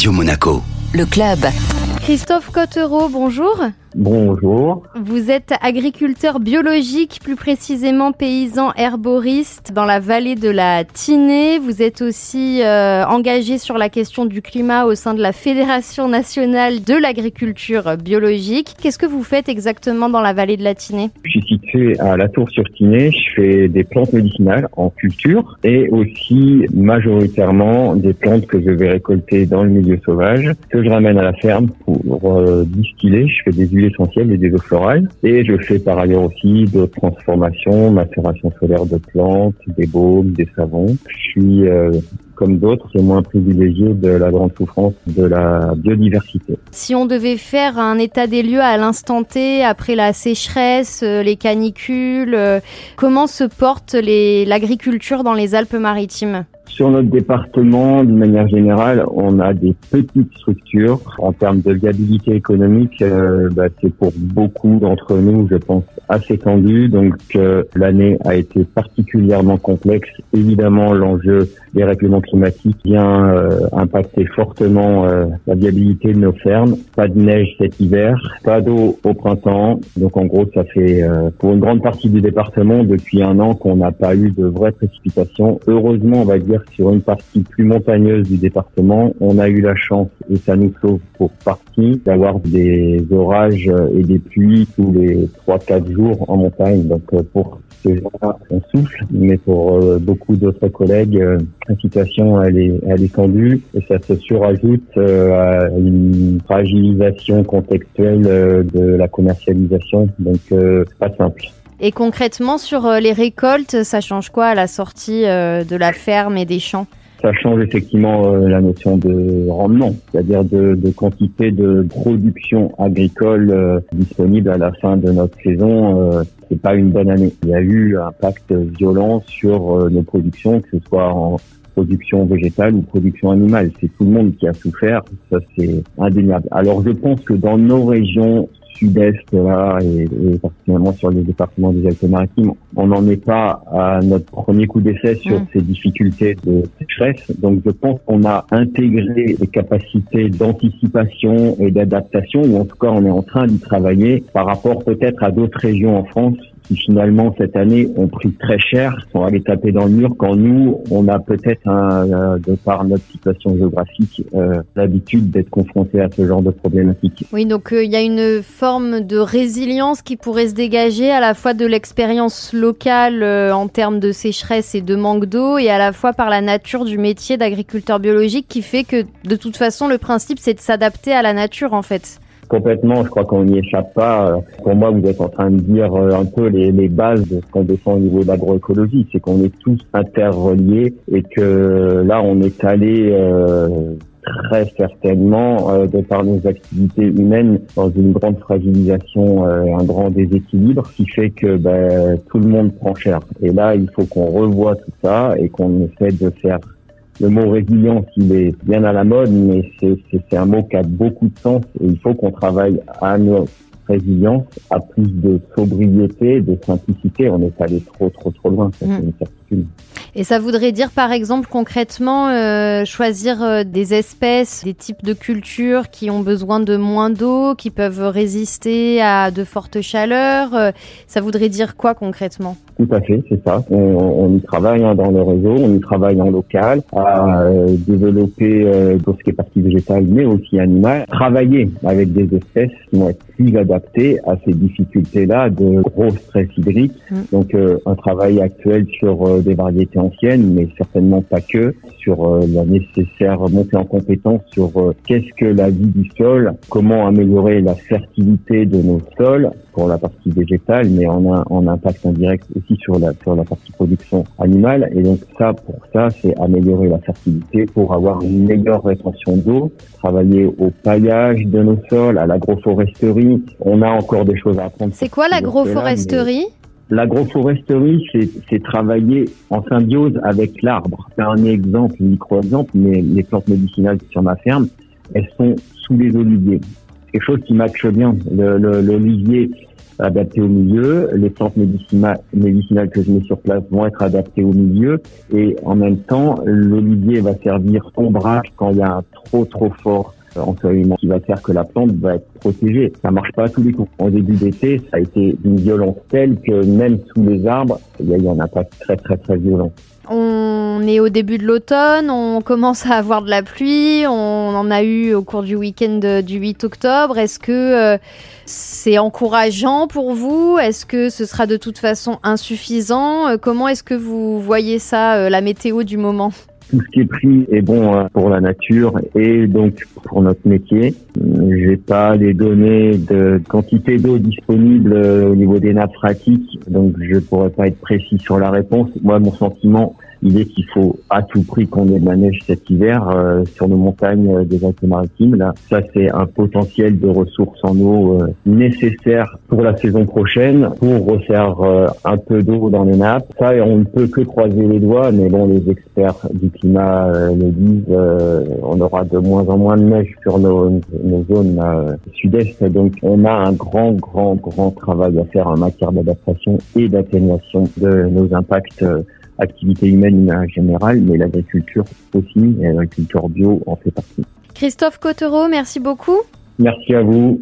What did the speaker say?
Radio Monaco. Le club. Christophe Cottereau, bonjour. Bonjour. Vous êtes agriculteur biologique, plus précisément paysan herboriste dans la vallée de la Tinée. Vous êtes aussi euh, engagé sur la question du climat au sein de la Fédération nationale de l'agriculture biologique. Qu'est-ce que vous faites exactement dans la vallée de la Tinée? Je suis situé à la Tour sur Tinée. Je fais des plantes médicinales en culture et aussi majoritairement des plantes que je vais récolter dans le milieu sauvage que je ramène à la ferme pour euh, distiller. Je fais des huiles essentielles et des eaux florales. Et je fais par ailleurs aussi d'autres transformations, macération solaire de plantes, des baumes, des savons. Je suis euh, comme d'autres, c'est moins privilégié de la grande souffrance de la biodiversité. Si on devait faire un état des lieux à l'instant T, après la sécheresse, euh, les canicules, euh, comment se porte l'agriculture dans les Alpes-Maritimes? Sur notre département, d'une manière générale, on a des petites structures. En termes de viabilité économique, euh, bah, c'est pour beaucoup d'entre nous, je pense, assez tendu. Donc euh, l'année a été particulièrement complexe. Évidemment, l'enjeu des règlements climatiques vient euh, impacter fortement la viabilité de nos fermes. Pas de neige cet hiver, pas d'eau au printemps. Donc en gros, ça fait pour une grande partie du département depuis un an qu'on n'a pas eu de vraies précipitations. Heureusement, on va dire sur une partie plus montagneuse du département, on a eu la chance, et ça nous sauve pour partie, d'avoir des orages et des pluies tous les 3-4 jours en montagne. Donc euh, pour ces gens-là, on souffle, mais pour euh, beaucoup d'autres collègues, euh, la situation elle est, elle est tendue et ça se surajoute à une fragilisation contextuelle de la commercialisation. Donc pas simple. Et concrètement, sur euh, les récoltes, ça change quoi à la sortie euh, de la ferme et des champs? Ça change effectivement euh, la notion de rendement, c'est-à-dire de, quantité de production agricole disponible à la fin de notre saison. C'est pas une bonne année. Il y a eu un impact violent sur nos productions, que ce soit en production végétale ou production animale. C'est tout le monde qui a souffert, ça c'est indéniable. Alors je pense que dans nos régions sud-est là et, et, particulièrement sur les départements des Alpes-Maritimes, on n'en est pas à notre premier coup d'essai sur mm. ces difficultés de sécheresse. Donc je pense qu'on a intégré les capacités d'anticipation et d'adaptation, ou en tout cas on est en train d'y travailler par rapport peut-être à d'autres régions en France qui finalement cette année ont pris très cher, sont allés taper dans le mur, quand nous, on a peut-être, euh, de par notre situation géographique, euh, l'habitude d'être confrontés à ce genre de problématiques. Oui, donc euh, il y a une forme de résilience qui pourrait se dégager à la fois de l'expérience locale en termes de sécheresse et de manque d'eau, et à la fois par la nature du métier d'agriculteur biologique qui fait que de toute façon, le principe, c'est de s'adapter à la nature en fait complètement. Je crois qu'on n'y échappe pas. Pour moi, vous êtes en train de dire euh, un peu les, les bases de ce qu'on défend au niveau de l'agroécologie. C'est qu'on est tous interreliés et que là, on est allé euh, très certainement, euh, de par nos activités humaines, dans une grande fragilisation, euh, un grand déséquilibre qui fait que ben, tout le monde prend cher. Et là, il faut qu'on revoie tout ça et qu'on essaie de faire le mot résilience, il est bien à la mode, mais c'est un mot qui a beaucoup de sens et il faut qu'on travaille à notre résilience, à plus de sobriété, de simplicité. On est allé trop, trop, trop loin. C'est mm. une certitude. Et ça voudrait dire, par exemple, concrètement, euh, choisir euh, des espèces, des types de cultures qui ont besoin de moins d'eau, qui peuvent résister à de fortes chaleurs. Euh, ça voudrait dire quoi concrètement? Tout à fait, c'est ça. On, on, y travaille hein, dans le réseau, on y travaille en local, à développer tout ce qui est partie végétale, mais aussi animale. Travailler avec des espèces qui vont être plus adaptées à ces difficultés-là de gros stress hydrique. Mm. Donc, un travail actuel sur des variétés ancienne, mais certainement pas que, sur euh, la nécessaire montée en compétence sur euh, qu'est-ce que la vie du sol, comment améliorer la fertilité de nos sols pour la partie végétale, mais en, a, en impact indirect aussi sur la, sur la partie production animale. Et donc ça, pour ça, c'est améliorer la fertilité pour avoir une meilleure rétention d'eau, travailler au paillage de nos sols, à l'agroforesterie. On a encore des choses à apprendre. C'est quoi l'agroforesterie? L'agroforesterie, c'est travailler en symbiose avec l'arbre. C'est un exemple, un micro-exemple, mais les plantes médicinales sur ma ferme, elles sont sous les oliviers. Quelque chose qui matche bien. L'olivier adaptées au milieu. Les plantes médicinales que je mets sur place vont être adaptées au milieu. Et en même temps, l'olivier va servir ombrage quand il y a un trop trop fort ensoleillement qui va faire que la plante va être protégée. Ça marche pas à tous les coups. En début d'été, ça a été d'une violence telle que même sous les arbres, il y a eu un impact très très très violent. On est au début de l'automne, on commence à avoir de la pluie, on en a eu au cours du week-end du 8 octobre. Est-ce que euh, c'est encourageant pour vous? Est-ce que ce sera de toute façon insuffisant? Euh, Comment est-ce que vous voyez ça, euh, la météo du moment? Tout ce qui est pris est bon pour la nature et donc pour notre métier. J'ai pas les données de quantité d'eau disponible au niveau des nappes phréatiques, donc je pourrais pas être précis sur la réponse. Moi, mon sentiment, est qu'il faut à tout prix qu'on ait de la neige cet hiver euh, sur nos montagnes euh, des Alpes-Maritimes. Là, ça c'est un potentiel de ressources en eau euh, nécessaire pour la saison prochaine pour refaire un peu d'eau dans les nappes. Ça, on ne peut que croiser les doigts, mais bon, les experts du climat le disent, on aura de moins en moins de neige sur nos, nos zones sud-est. Donc, on a un grand, grand, grand travail à faire en matière d'adaptation et d'atténuation de nos impacts activité humaine en général, mais l'agriculture aussi, et l'agriculture bio en fait partie. Christophe Cottereau, merci beaucoup. Merci à vous.